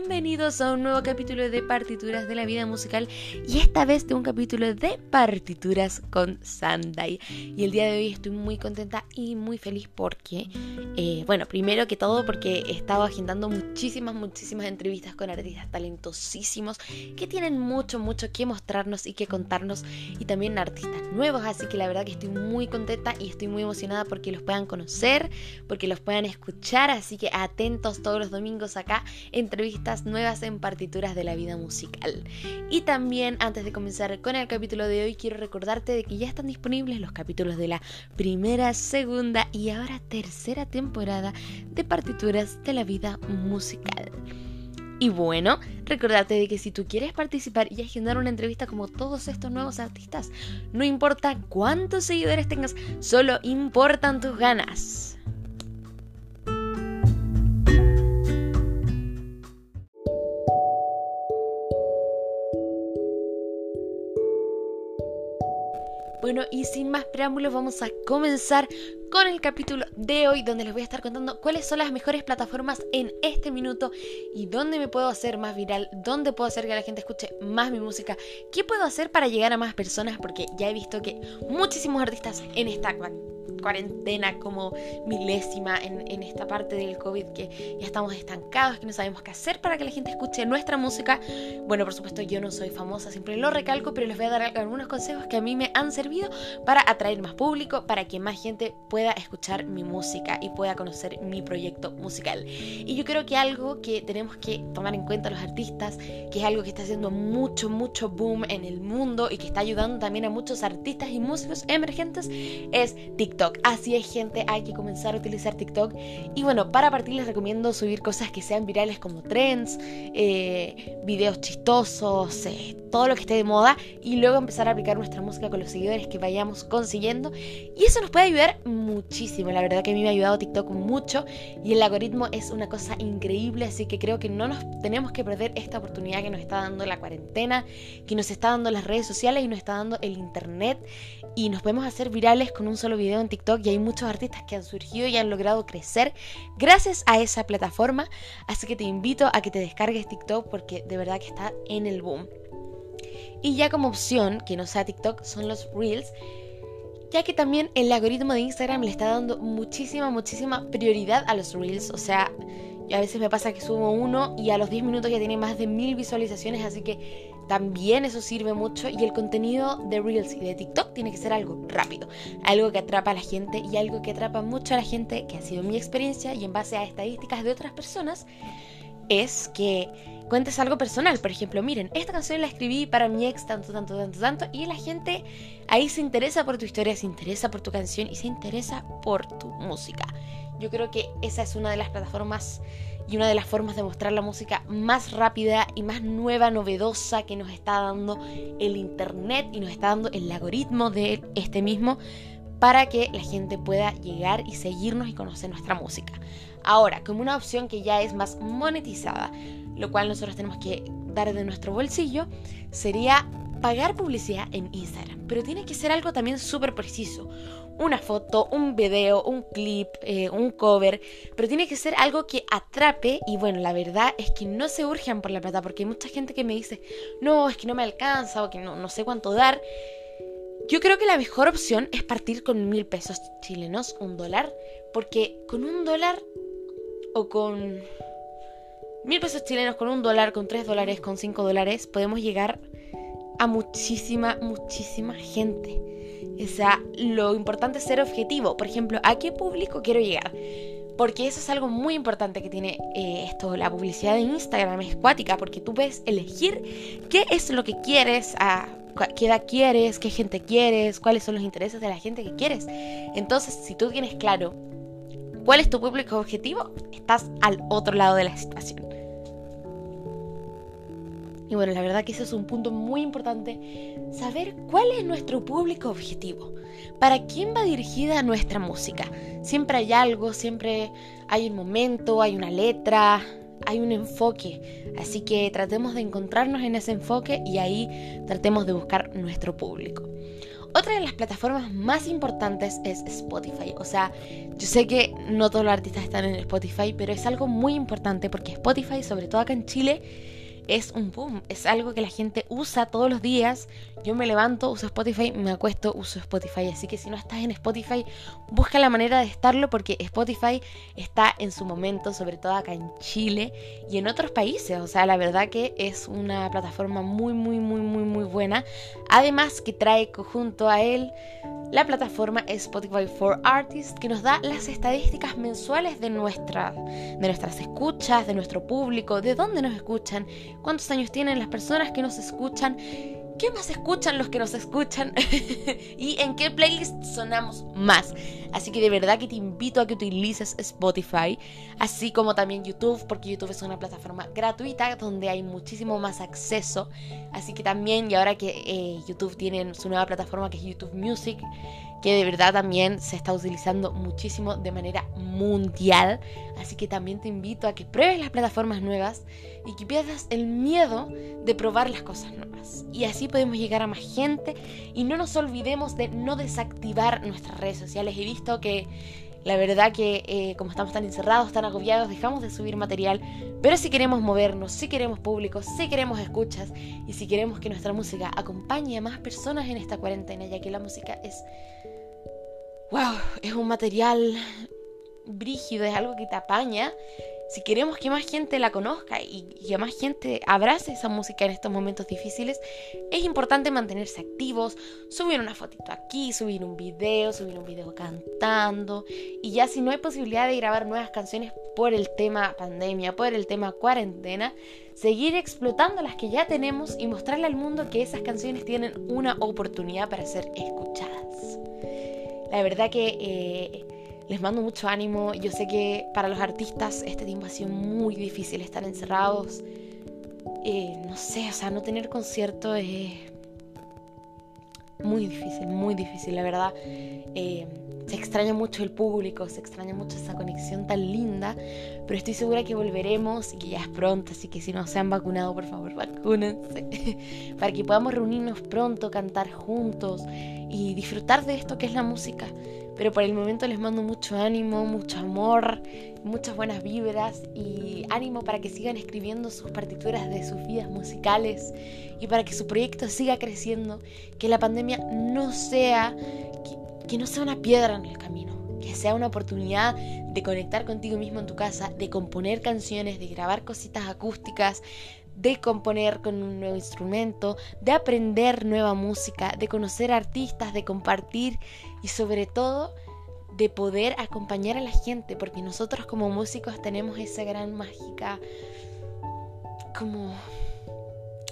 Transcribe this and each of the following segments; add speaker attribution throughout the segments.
Speaker 1: bienvenidos a un nuevo capítulo de Partituras de la Vida Musical y esta vez de un capítulo de Partituras con Sandai. Y el día de hoy estoy muy contenta y muy feliz porque, eh, bueno, primero que todo porque he estado agendando muchísimas, muchísimas entrevistas con artistas talentosísimos que tienen mucho, mucho que mostrarnos y que contarnos y también artistas nuevos, así que la verdad que estoy muy contenta y estoy muy emocionada porque los puedan conocer, porque los puedan escuchar, así que atentos todos los domingos acá entrevistas nuevas en partituras de la vida musical. Y también antes de comenzar con el capítulo de hoy quiero recordarte de que ya están disponibles los capítulos de la primera, segunda y ahora tercera temporada de partituras de la vida musical. Y bueno, recordarte de que si tú quieres participar y agendar una entrevista como todos estos nuevos artistas, no importa cuántos seguidores tengas, solo importan tus ganas. Bueno, y sin más preámbulos, vamos a comenzar con el capítulo de hoy, donde les voy a estar contando cuáles son las mejores plataformas en este minuto y dónde me puedo hacer más viral, dónde puedo hacer que la gente escuche más mi música, qué puedo hacer para llegar a más personas, porque ya he visto que muchísimos artistas en esta cuarentena como milésima en, en, esta parte del COVID que ya estamos estancados, que no sabemos qué hacer para que la gente escuche nuestra música. Bueno, por supuesto yo no soy famosa, siempre lo recalco, pero les voy a dar algunos consejos que a mí me han servido para atraer más público, para que más gente pueda escuchar mi música y pueda conocer mi proyecto musical. Y yo creo que algo que tenemos que tomar en cuenta los artistas, que es algo que está haciendo mucho, mucho boom en el mundo y que está ayudando también a muchos artistas y músicos emergentes, es TikTok. Así es, gente, hay que comenzar a utilizar TikTok. Y bueno, para partir les recomiendo subir cosas que sean virales como trends, eh, videos chistosos, eh, todo lo que esté de moda. Y luego empezar a aplicar nuestra música con los seguidores que vayamos consiguiendo. Y eso nos puede ayudar muchísimo. La verdad que a mí me ha ayudado TikTok mucho. Y el algoritmo es una cosa increíble. Así que creo que no nos tenemos que perder esta oportunidad que nos está dando la cuarentena, que nos está dando las redes sociales y nos está dando el internet. Y nos podemos hacer virales con un solo video en TikTok y hay muchos artistas que han surgido y han logrado crecer gracias a esa plataforma. Así que te invito a que te descargues TikTok porque de verdad que está en el boom. Y ya como opción, que no sea TikTok, son los Reels ya que también el algoritmo de Instagram le está dando muchísima, muchísima prioridad a los Reels. O sea, a veces me pasa que subo uno y a los 10 minutos ya tiene más de mil visualizaciones, así que también eso sirve mucho y el contenido de Reels y de TikTok tiene que ser algo rápido, algo que atrapa a la gente y algo que atrapa mucho a la gente, que ha sido mi experiencia y en base a estadísticas de otras personas, es que cuentes algo personal. Por ejemplo, miren, esta canción la escribí para mi ex tanto, tanto, tanto, tanto. Y la gente ahí se interesa por tu historia, se interesa por tu canción y se interesa por tu música. Yo creo que esa es una de las plataformas y una de las formas de mostrar la música más rápida y más nueva, novedosa que nos está dando el Internet y nos está dando el algoritmo de este mismo para que la gente pueda llegar y seguirnos y conocer nuestra música. Ahora, como una opción que ya es más monetizada, lo cual nosotros tenemos que dar de nuestro bolsillo, sería pagar publicidad en Instagram. Pero tiene que ser algo también súper preciso una foto, un video, un clip, eh, un cover, pero tiene que ser algo que atrape y bueno, la verdad es que no se urgen por la plata porque hay mucha gente que me dice, no, es que no me alcanza o que no, no sé cuánto dar. Yo creo que la mejor opción es partir con mil pesos chilenos, un dólar, porque con un dólar o con mil pesos chilenos, con un dólar, con tres dólares, con cinco dólares, podemos llegar a muchísima, muchísima gente. O sea, lo importante es ser objetivo. Por ejemplo, ¿a qué público quiero llegar? Porque eso es algo muy importante que tiene eh, esto, la publicidad de Instagram es cuática, porque tú puedes elegir qué es lo que quieres, a qué edad quieres, qué gente quieres, cuáles son los intereses de la gente que quieres. Entonces, si tú tienes claro cuál es tu público objetivo, estás al otro lado de la situación. Y bueno, la verdad que ese es un punto muy importante, saber cuál es nuestro público objetivo, para quién va dirigida nuestra música. Siempre hay algo, siempre hay un momento, hay una letra, hay un enfoque. Así que tratemos de encontrarnos en ese enfoque y ahí tratemos de buscar nuestro público. otra de las plataformas más importantes es Spotify. O sea, yo sé que no todos los artistas están en Spotify, pero es algo muy importante porque Spotify, sobre todo acá en Chile, es un boom, es algo que la gente usa todos los días. Yo me levanto, uso Spotify, me acuesto, uso Spotify. Así que si no estás en Spotify, busca la manera de estarlo porque Spotify está en su momento, sobre todo acá en Chile y en otros países. O sea, la verdad que es una plataforma muy, muy, muy, muy, muy buena. Además que trae junto a él la plataforma Spotify for Artists que nos da las estadísticas mensuales de, nuestra, de nuestras escuchas, de nuestro público, de dónde nos escuchan, cuántos años tienen las personas que nos escuchan ¿Qué más escuchan los que nos escuchan? ¿Y en qué playlist sonamos más? Así que de verdad que te invito a que utilices Spotify, así como también YouTube, porque YouTube es una plataforma gratuita donde hay muchísimo más acceso. Así que también, y ahora que eh, YouTube tiene su nueva plataforma que es YouTube Music, que de verdad también se está utilizando muchísimo de manera mundial. Así que también te invito a que pruebes las plataformas nuevas y que pierdas el miedo de probar las cosas nuevas. Y así podemos llegar a más gente y no nos olvidemos de no desactivar nuestras redes sociales. He visto que la verdad que eh, como estamos tan encerrados, tan agobiados, dejamos de subir material. Pero si queremos movernos, si queremos público, si queremos escuchas y si queremos que nuestra música acompañe a más personas en esta cuarentena, ya que la música es wow, es un material brígido, es algo que te apaña. Si queremos que más gente la conozca y que más gente abrace esa música en estos momentos difíciles, es importante mantenerse activos, subir una fotito aquí, subir un video, subir un video cantando. Y ya si no hay posibilidad de grabar nuevas canciones por el tema pandemia, por el tema cuarentena, seguir explotando las que ya tenemos y mostrarle al mundo que esas canciones tienen una oportunidad para ser escuchadas. La verdad que eh, les mando mucho ánimo. Yo sé que para los artistas este tiempo ha sido muy difícil estar encerrados. Eh, no sé, o sea, no tener concierto es muy difícil, muy difícil, la verdad. Eh, se extraña mucho el público, se extraña mucho esa conexión tan linda, pero estoy segura que volveremos y que ya es pronto, así que si no se han vacunado, por favor, vacúnense, para que podamos reunirnos pronto, cantar juntos y disfrutar de esto que es la música. Pero por el momento les mando mucho ánimo, mucho amor, muchas buenas vibras y ánimo para que sigan escribiendo sus partituras de sus vidas musicales y para que su proyecto siga creciendo, que la pandemia no sea que no sea una piedra en el camino, que sea una oportunidad de conectar contigo mismo en tu casa, de componer canciones, de grabar cositas acústicas, de componer con un nuevo instrumento, de aprender nueva música, de conocer artistas, de compartir y sobre todo de poder acompañar a la gente, porque nosotros como músicos tenemos esa gran mágica, como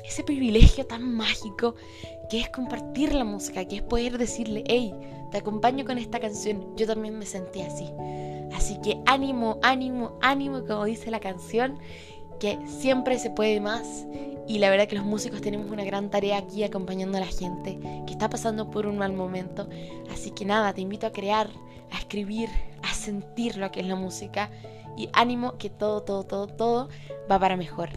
Speaker 1: ese privilegio tan mágico que es compartir la música, que es poder decirle, hey, te acompaño con esta canción. Yo también me sentí así. Así que ánimo, ánimo, ánimo, como dice la canción, que siempre se puede más. Y la verdad que los músicos tenemos una gran tarea aquí acompañando a la gente que está pasando por un mal momento. Así que nada, te invito a crear, a escribir, a sentir lo que es la música. Y ánimo que todo, todo, todo, todo va para mejor.